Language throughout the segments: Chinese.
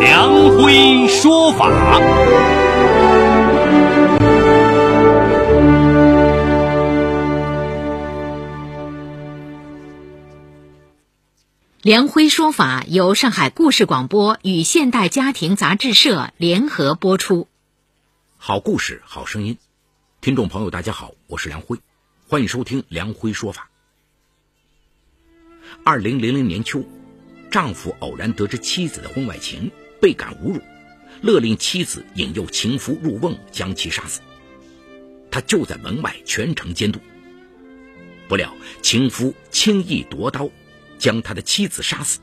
梁辉说法。梁辉说法由上海故事广播与现代家庭杂志社联合播出。好故事，好声音，听众朋友，大家好，我是梁辉，欢迎收听梁辉说法。二零零零年秋，丈夫偶然得知妻子的婚外情，倍感侮辱，勒令妻子引诱情夫入瓮，将其杀死。他就在门外全程监督，不料情夫轻易夺刀。将他的妻子杀死。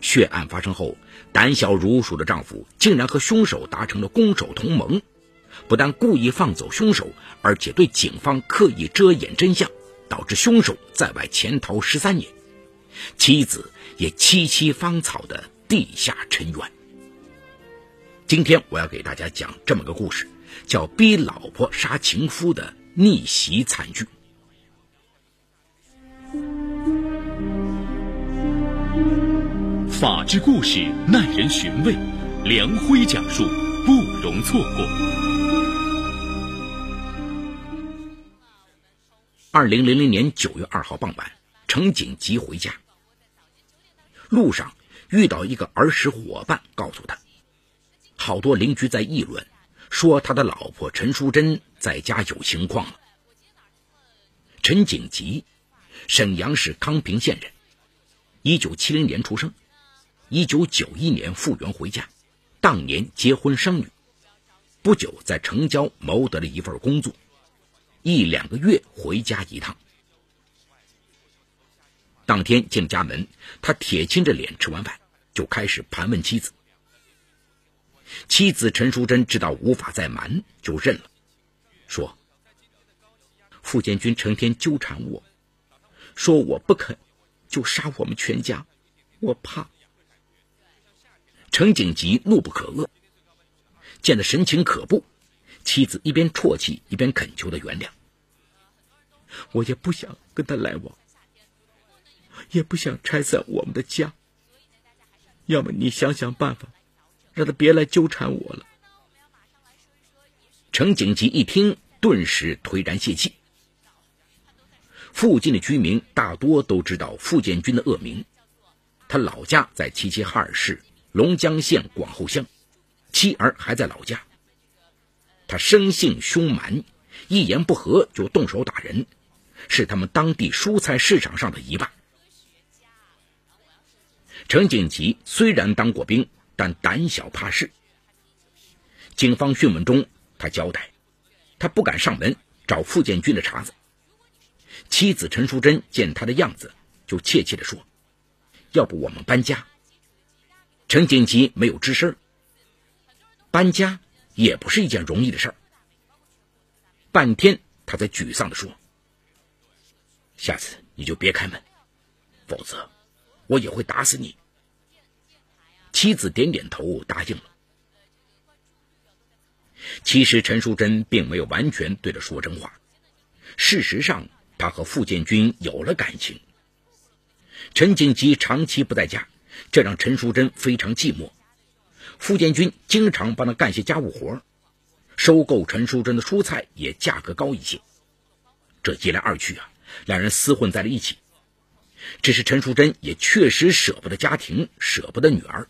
血案发生后，胆小如鼠的丈夫竟然和凶手达成了攻守同盟，不但故意放走凶手，而且对警方刻意遮掩真相，导致凶手在外潜逃十三年，妻子也萋萋芳草的地下尘缘。今天我要给大家讲这么个故事，叫“逼老婆杀情夫”的逆袭惨剧。法治故事耐人寻味，梁辉讲述不容错过。二零零零年九月二号傍晚，程锦吉回家，路上遇到一个儿时伙伴，告诉他，好多邻居在议论，说他的老婆陈淑贞在家有情况了。陈景吉，沈阳市康平县人，一九七零年出生。一九九一年复员回家，当年结婚生女，不久在城郊谋得了一份工作，一两个月回家一趟。当天进家门，他铁青着脸吃完饭，就开始盘问妻子。妻子陈淑贞知道无法再瞒，就认了，说：“傅建军成天纠缠我，说我不肯就杀我们全家，我怕。”程景吉怒不可遏，见他神情可怖，妻子一边啜泣一边恳求他原谅。我也不想跟他来往，也不想拆散我们的家。要么你想想办法，让他别来纠缠我了。程景吉一听，顿时颓然泄气。附近的居民大多都知道傅建军的恶名，他老家在齐齐哈尔市。龙江县广后乡，妻儿还在老家。他生性凶蛮，一言不合就动手打人，是他们当地蔬菜市场上的一霸。陈景吉虽然当过兵，但胆小怕事。警方讯问中，他交代，他不敢上门找傅建军的茬子。妻子陈淑贞见他的样子，就怯怯地说：“要不我们搬家。”陈锦吉没有吱声。搬家也不是一件容易的事儿。半天，他才沮丧地说：“下次你就别开门，否则我也会打死你。”妻子点点头，答应了。其实陈淑贞并没有完全对他说真话。事实上，他和傅建军有了感情。陈锦吉长期不在家。这让陈淑贞非常寂寞。傅建军经常帮他干些家务活，收购陈淑贞的蔬菜也价格高一些。这一来二去啊，两人厮混在了一起。只是陈淑贞也确实舍不得家庭，舍不得女儿。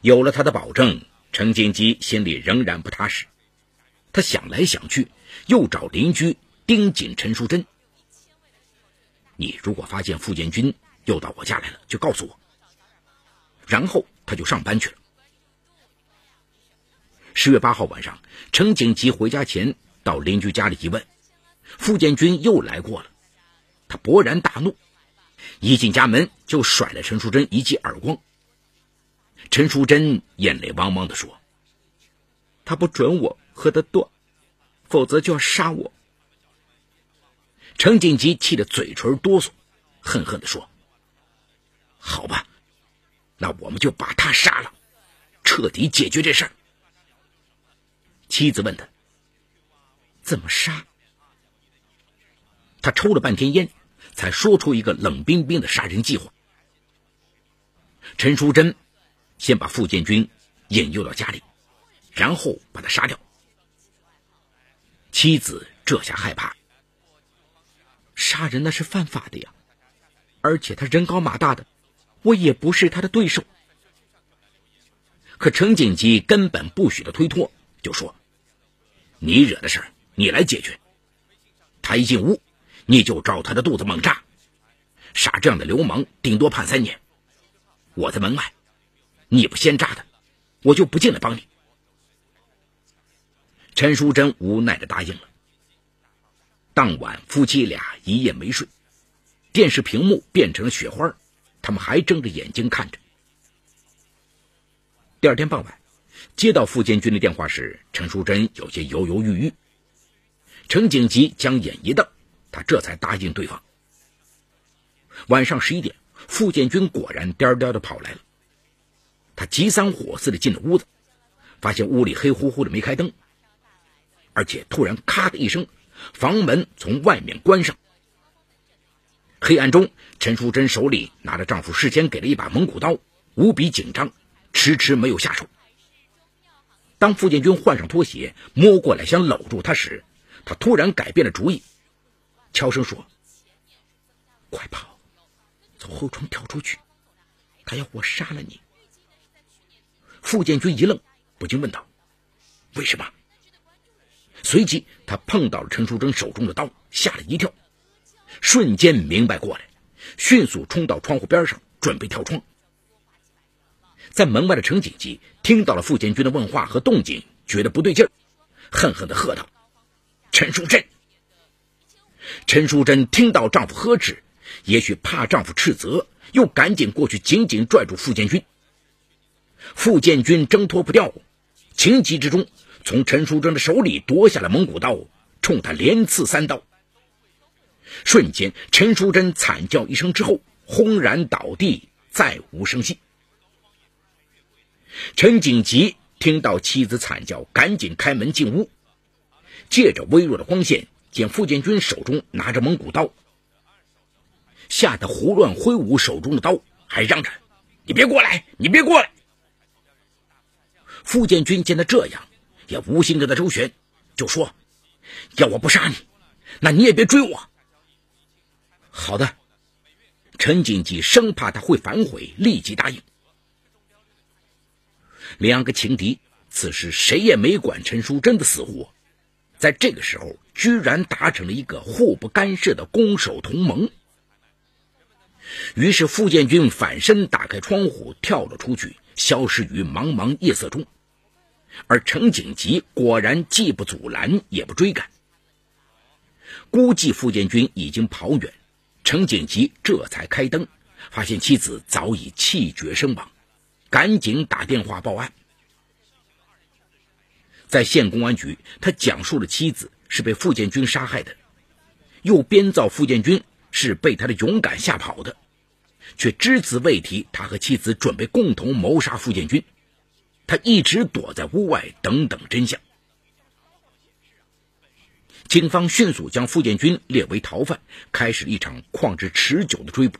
有了他的保证，陈金基心里仍然不踏实。他想来想去，又找邻居盯紧陈淑贞：“你如果发现傅建军……”又到我家来了，就告诉我。然后他就上班去了。十月八号晚上，程景吉回家前到邻居家里一问，傅建军又来过了。他勃然大怒，一进家门就甩了陈淑贞一记耳光。陈淑贞眼泪汪汪地说：“他不准我和他断，否则就要杀我。”程锦吉气得嘴唇哆嗦，恨恨地说。好吧，那我们就把他杀了，彻底解决这事儿。妻子问他：“怎么杀？”他抽了半天烟，才说出一个冷冰冰的杀人计划。陈淑贞先把傅建军引诱到家里，然后把他杀掉。妻子这下害怕，杀人那是犯法的呀，而且他人高马大的，我也不是他的对手。可程景基根本不许他推脱，就说：“你惹的事儿，你来解决。他一进屋，你就照他的肚子猛扎。杀这样的流氓，顶多判三年。我在门外，你不先扎他，我就不进来帮你。”陈淑贞无奈的答应了。当晚，夫妻俩一夜没睡，电视屏幕变成了雪花，他们还睁着眼睛看着。第二天傍晚，接到傅建军的电话时，陈淑贞有些犹犹豫豫。程景吉将眼一瞪，他这才答应对方。晚上十一点，傅建军果然颠颠的跑来了。他急三火四的进了屋子，发现屋里黑乎乎的，没开灯。而且突然“咔”的一声，房门从外面关上。黑暗中，陈淑贞手里拿着丈夫事先给了一把蒙古刀，无比紧张，迟迟没有下手。当傅建军换上拖鞋，摸过来想搂住她时，他突然改变了主意，悄声说：“快跑，从后窗跳出去，他要我杀了你。”傅建军一愣，不禁问道：“为什么？”随即，他碰到了陈淑贞手中的刀，吓了一跳，瞬间明白过来，迅速冲到窗户边上，准备跳窗。在门外的程锦吉听到了傅建军的问话和动静，觉得不对劲儿，恨恨地喝道：“陈淑贞！”陈淑贞听到丈夫呵斥，也许怕丈夫斥责，又赶紧过去紧紧拽住傅建军。傅建军挣脱不掉，情急之中。从陈淑贞的手里夺下了蒙古刀，冲他连刺三刀。瞬间，陈淑贞惨叫一声之后，轰然倒地，再无声息。陈景吉听到妻子惨叫，赶紧开门进屋，借着微弱的光线，见傅建军手中拿着蒙古刀，吓得胡乱挥舞手中的刀，还嚷着：“你别过来，你别过来！”傅建军见他这样。也无心跟他周旋，就说：“要我不杀你，那你也别追我。”好的，陈锦记生怕他会反悔，立即答应。两个情敌此时谁也没管陈淑贞的死活，在这个时候居然达成了一个互不干涉的攻守同盟。于是傅建军反身打开窗户跳了出去，消失于茫茫夜色中。而程景吉果然既不阻拦，也不追赶。估计傅建军已经跑远，程景吉这才开灯，发现妻子早已气绝身亡，赶紧打电话报案。在县公安局，他讲述了妻子是被傅建军杀害的，又编造傅建军是被他的勇敢吓跑的，却只字未提他和妻子准备共同谋杀傅建军。他一直躲在屋外，等等真相。警方迅速将傅建军列为逃犯，开始一场旷日持久的追捕。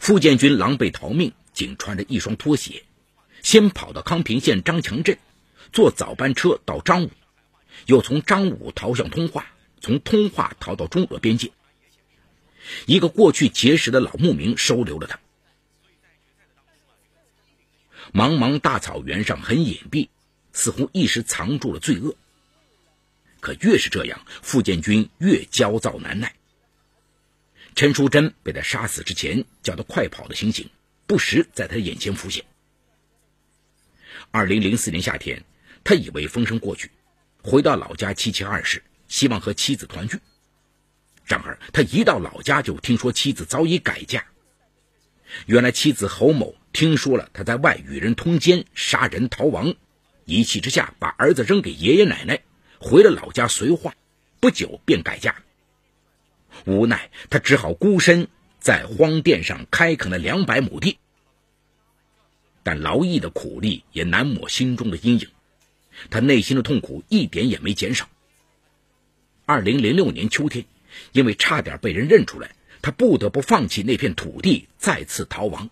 傅建军狼狈逃命，仅穿着一双拖鞋，先跑到康平县张强镇，坐早班车到张武，又从张武逃向通化，从通化逃到中俄边界。一个过去结识的老牧民收留了他。茫茫大草原上很隐蔽，似乎一时藏住了罪恶。可越是这样，傅建军越焦躁难耐。陈淑贞被他杀死之前叫他快跑的情形，不时在他眼前浮现。二零零四年夏天，他以为风声过去，回到老家齐齐哈尔市，希望和妻子团聚。然而，他一到老家就听说妻子早已改嫁。原来妻子侯某听说了他在外与人通奸、杀人逃亡，一气之下把儿子扔给爷爷奶奶，回了老家绥化，不久便改嫁。无奈他只好孤身在荒甸上开垦了两百亩地，但劳役的苦力也难抹心中的阴影，他内心的痛苦一点也没减少。二零零六年秋天，因为差点被人认出来，他不得不放弃那片土地，再次逃亡。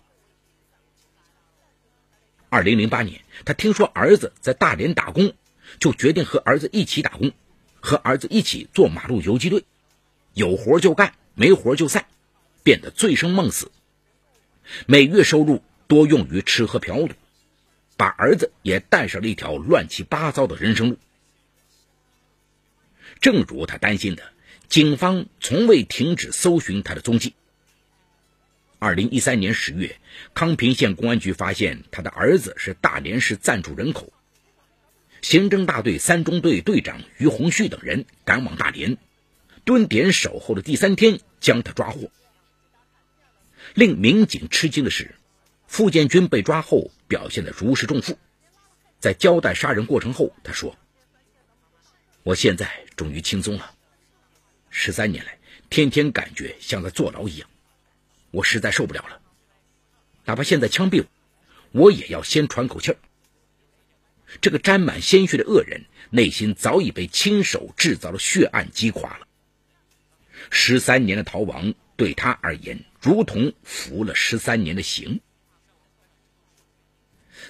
二零零八年，他听说儿子在大连打工，就决定和儿子一起打工，和儿子一起做马路游击队，有活就干，没活就散，变得醉生梦死。每月收入多用于吃喝嫖赌，把儿子也带上了一条乱七八糟的人生路。正如他担心的。警方从未停止搜寻他的踪迹。二零一三年十月，康平县公安局发现他的儿子是大连市暂住人口。刑侦大队三中队队长于洪旭等人赶往大连，蹲点守候的第三天将他抓获。令民警吃惊的是，傅建军被抓后表现得如释重负。在交代杀人过程后，他说：“我现在终于轻松了。”十三年来，天天感觉像在坐牢一样，我实在受不了了。哪怕现在枪毙我，我也要先喘口气儿。这个沾满鲜血的恶人，内心早已被亲手制造的血案击垮了。十三年的逃亡对他而言，如同服了十三年的刑。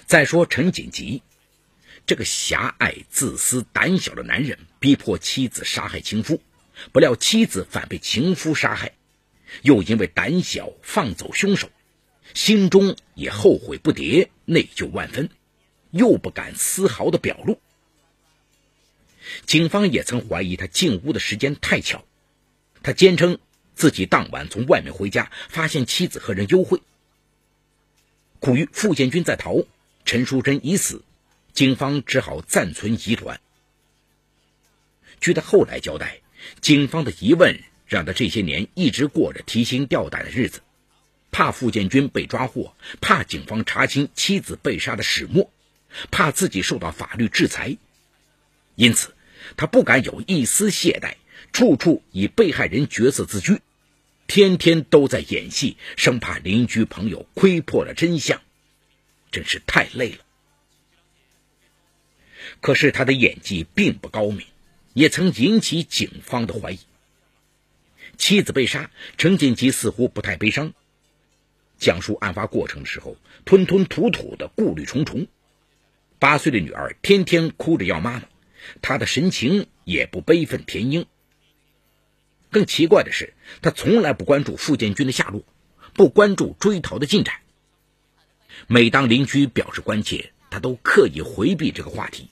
再说陈锦吉，这个狭隘、自私、胆小的男人，逼迫妻子杀害情夫。不料妻子反被情夫杀害，又因为胆小放走凶手，心中也后悔不迭，内疚万分，又不敢丝毫的表露。警方也曾怀疑他进屋的时间太巧，他坚称自己当晚从外面回家，发现妻子和人幽会。苦于傅建军在逃，陈淑贞已死，警方只好暂存疑团。据他后来交代。警方的疑问让他这些年一直过着提心吊胆的日子，怕傅建军被抓获，怕警方查清妻子被杀的始末，怕自己受到法律制裁，因此他不敢有一丝懈怠，处处以被害人角色自居，天天都在演戏，生怕邻居朋友窥破了真相，真是太累了。可是他的演技并不高明。也曾引起警方的怀疑。妻子被杀，陈锦吉似乎不太悲伤。讲述案发过程的时候，吞吞吐吐的，顾虑重重。八岁的女儿天天哭着要妈妈，他的神情也不悲愤填膺。更奇怪的是，他从来不关注傅建军的下落，不关注追逃的进展。每当邻居表示关切，他都刻意回避这个话题。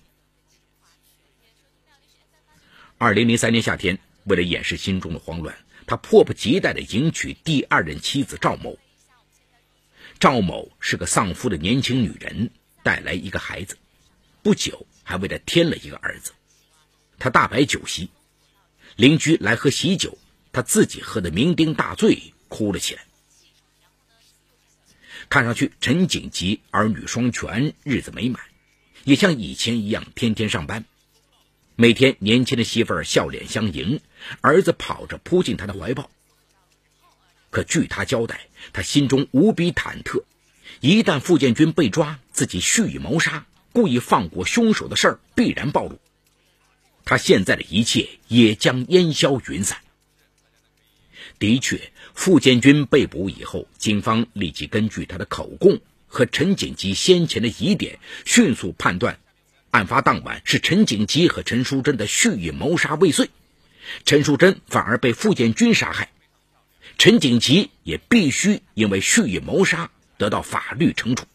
二零零三年夏天，为了掩饰心中的慌乱，他迫不及待地迎娶第二任妻子赵某。赵某是个丧夫的年轻女人，带来一个孩子，不久还为他添了一个儿子。他大摆酒席，邻居来喝喜酒，他自己喝得酩酊大醉，哭了起来。看上去陈景吉儿女双全，日子美满，也像以前一样天天上班。每天，年轻的媳妇儿笑脸相迎，儿子跑着扑进他的怀抱。可据他交代，他心中无比忐忑，一旦傅建军被抓，自己蓄意谋杀、故意放过凶手的事儿必然暴露，他现在的一切也将烟消云散。的确，傅建军被捕以后，警方立即根据他的口供和陈锦吉先前的疑点，迅速判断。案发当晚是陈景吉和陈淑贞的蓄意谋杀未遂，陈淑贞反而被傅建军杀害，陈景吉也必须因为蓄意谋杀得到法律惩处。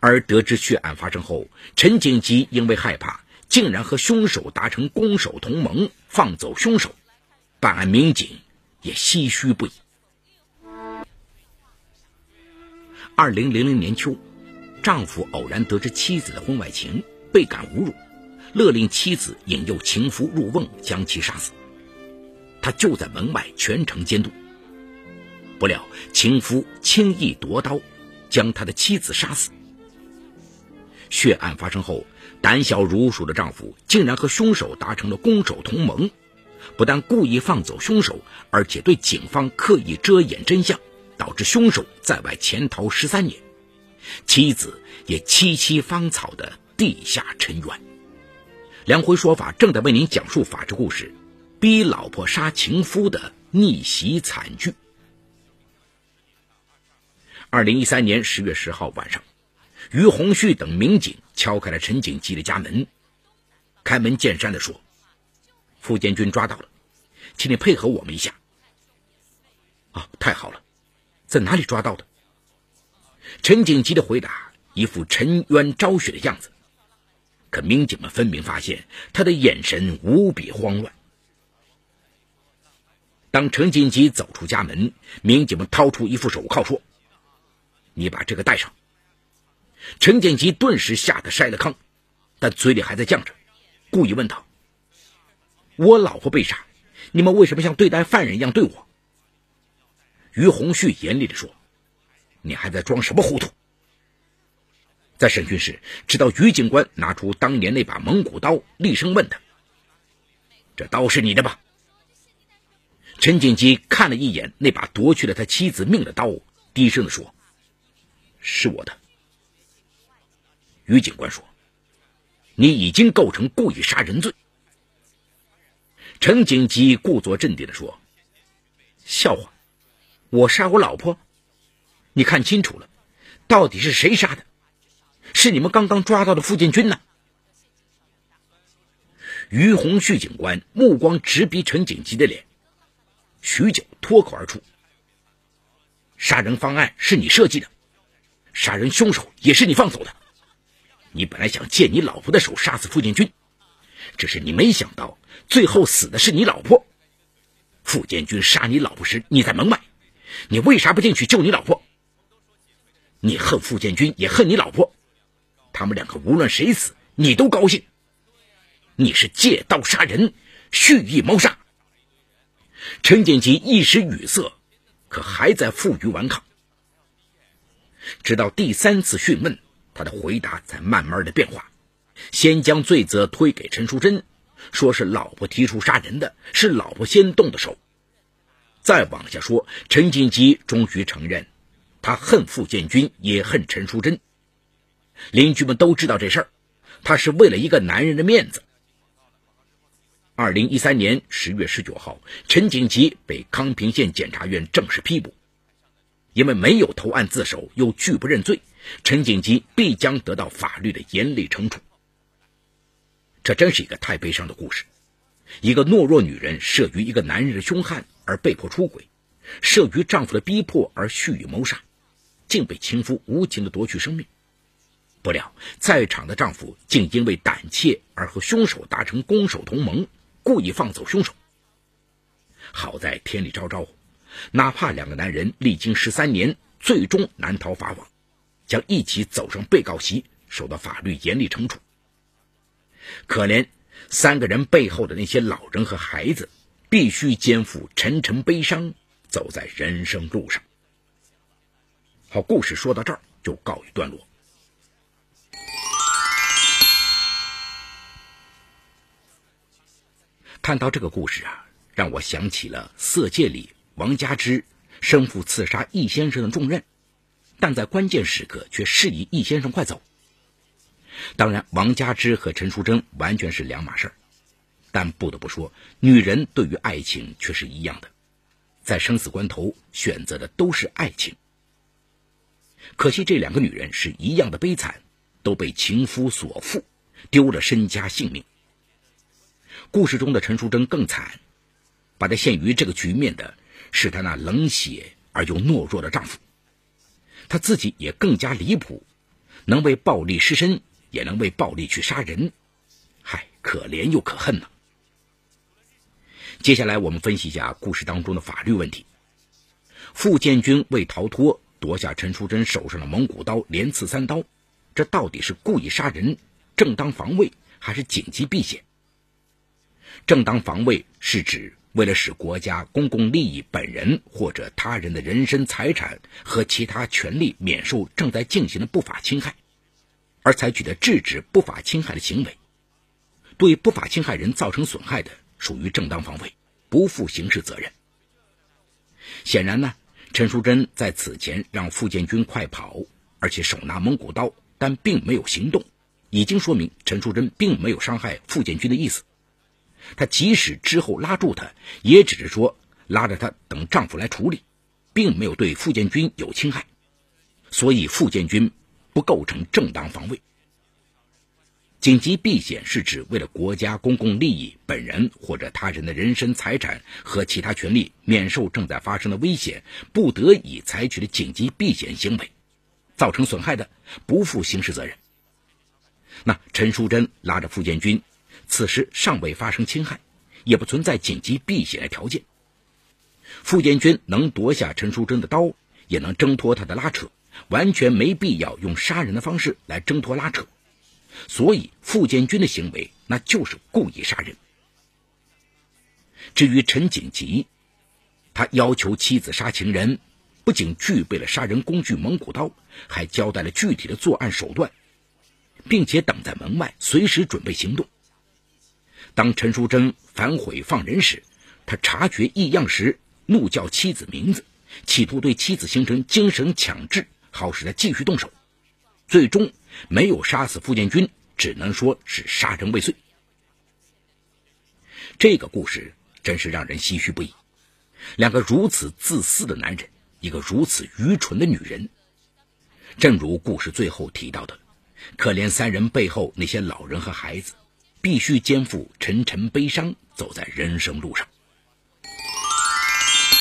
而得知血案发生后，陈景吉因为害怕，竟然和凶手达成攻守同盟，放走凶手，办案民警也唏嘘不已。二零零零年秋。丈夫偶然得知妻子的婚外情，倍感侮辱，勒令妻子引诱情夫入瓮，将其杀死。他就在门外全程监督。不料情夫轻易夺刀，将他的妻子杀死。血案发生后，胆小如鼠的丈夫竟然和凶手达成了攻守同盟，不但故意放走凶手，而且对警方刻意遮掩真相，导致凶手在外潜逃十三年。妻子也萋萋芳草的地下尘缘。梁辉说法正在为您讲述法治故事：逼老婆杀情夫的逆袭惨剧。二零一三年十月十号晚上，于洪旭等民警敲开了陈景吉的家门，开门见山的说：“傅建军抓到了，请你配合我们一下。”啊，太好了，在哪里抓到的？陈景吉的回答一副沉冤昭雪的样子，可民警们分明发现他的眼神无比慌乱。当陈景吉走出家门，民警们掏出一副手铐说。你把这个戴上。陈景吉顿时吓得筛了糠，但嘴里还在犟着，故意问道：“我老婆被杀，你们为什么像对待犯人一样对我？”于洪旭严厉地说：“你还在装什么糊涂？”在审讯时，直到于警官拿出当年那把蒙古刀，厉声问他：“这刀是你的吧？”陈景吉看了一眼那把夺去了他妻子命的刀，低声地说。是我的，于警官说：“你已经构成故意杀人罪。”陈景基故作镇定的说：“笑话，我杀我老婆？你看清楚了，到底是谁杀的？是你们刚刚抓到的傅建军呢？”于洪旭警官目光直逼陈景吉的脸，许久脱口而出：“杀人方案是你设计的。”杀人凶手也是你放走的。你本来想借你老婆的手杀死傅建军，只是你没想到最后死的是你老婆。傅建军杀你老婆时你在门外，你为啥不进去救你老婆？你恨傅建军也恨你老婆，他们两个无论谁死你都高兴。你是借刀杀人，蓄意谋杀。陈建吉一时语塞，可还在负隅顽抗。直到第三次讯问，他的回答才慢慢的变化，先将罪责推给陈淑贞，说是老婆提出杀人的，是老婆先动的手。再往下说，陈锦吉终于承认，他恨傅建军，也恨陈淑贞。邻居们都知道这事儿，他是为了一个男人的面子。二零一三年十月十九号，陈锦吉被康平县检察院正式批捕。因为没有投案自首，又拒不认罪，陈景吉必将得到法律的严厉惩处。这真是一个太悲伤的故事。一个懦弱女人慑于一个男人的凶悍而被迫出轨，慑于丈夫的逼迫而蓄意谋杀，竟被情夫无情的夺去生命。不料，在场的丈夫竟因为胆怯而和凶手达成攻守同盟，故意放走凶手。好在天理昭昭。哪怕两个男人历经十三年，最终难逃法网，将一起走上被告席，受到法律严厉惩处。可怜三个人背后的那些老人和孩子，必须肩负沉沉悲伤，走在人生路上。好，故事说到这儿就告一段落。看到这个故事啊，让我想起了《色戒》里。王家之身负刺杀易先生的重任，但在关键时刻却示意易先生快走。当然，王家之和陈淑贞完全是两码事儿，但不得不说，女人对于爱情却是一样的，在生死关头选择的都是爱情。可惜这两个女人是一样的悲惨，都被情夫所负，丢了身家性命。故事中的陈淑贞更惨，把她陷于这个局面的。是她那冷血而又懦弱的丈夫，她自己也更加离谱，能为暴力失身，也能为暴力去杀人，嗨，可怜又可恨呐。接下来我们分析一下故事当中的法律问题。傅建军为逃脱，夺下陈淑贞手上的蒙古刀，连刺三刀，这到底是故意杀人、正当防卫，还是紧急避险？正当防卫是指。为了使国家公共利益本人或者他人的人身、财产和其他权利免受正在进行的不法侵害，而采取的制止不法侵害的行为，对不法侵害人造成损害的，属于正当防卫，不负刑事责任。显然呢，陈淑贞在此前让傅建军快跑，而且手拿蒙古刀，但并没有行动，已经说明陈淑贞并没有伤害傅建军的意思。她即使之后拉住他，也只是说拉着她等丈夫来处理，并没有对傅建军有侵害，所以傅建军不构成正当防卫。紧急避险是指为了国家公共利益、本人或者他人的人身、财产和其他权利免受正在发生的危险，不得已采取的紧急避险行为，造成损害的，不负刑事责任。那陈淑贞拉着傅建军，此时尚未发生侵害，也不存在紧急避险的条件。傅建军能夺下陈淑贞的刀，也能挣脱他的拉扯，完全没必要用杀人的方式来挣脱拉扯。所以，傅建军的行为那就是故意杀人。至于陈景吉，他要求妻子杀情人，不仅具备了杀人工具蒙古刀，还交代了具体的作案手段，并且等在门外，随时准备行动。当陈淑贞反悔放人时，他察觉异样时，怒叫妻子名字，企图对妻子形成精神强制，好使他继续动手。最终没有杀死傅建军，只能说是杀人未遂。这个故事真是让人唏嘘不已。两个如此自私的男人，一个如此愚蠢的女人。正如故事最后提到的，可怜三人背后那些老人和孩子，必须肩负沉沉悲伤，走在人生路上。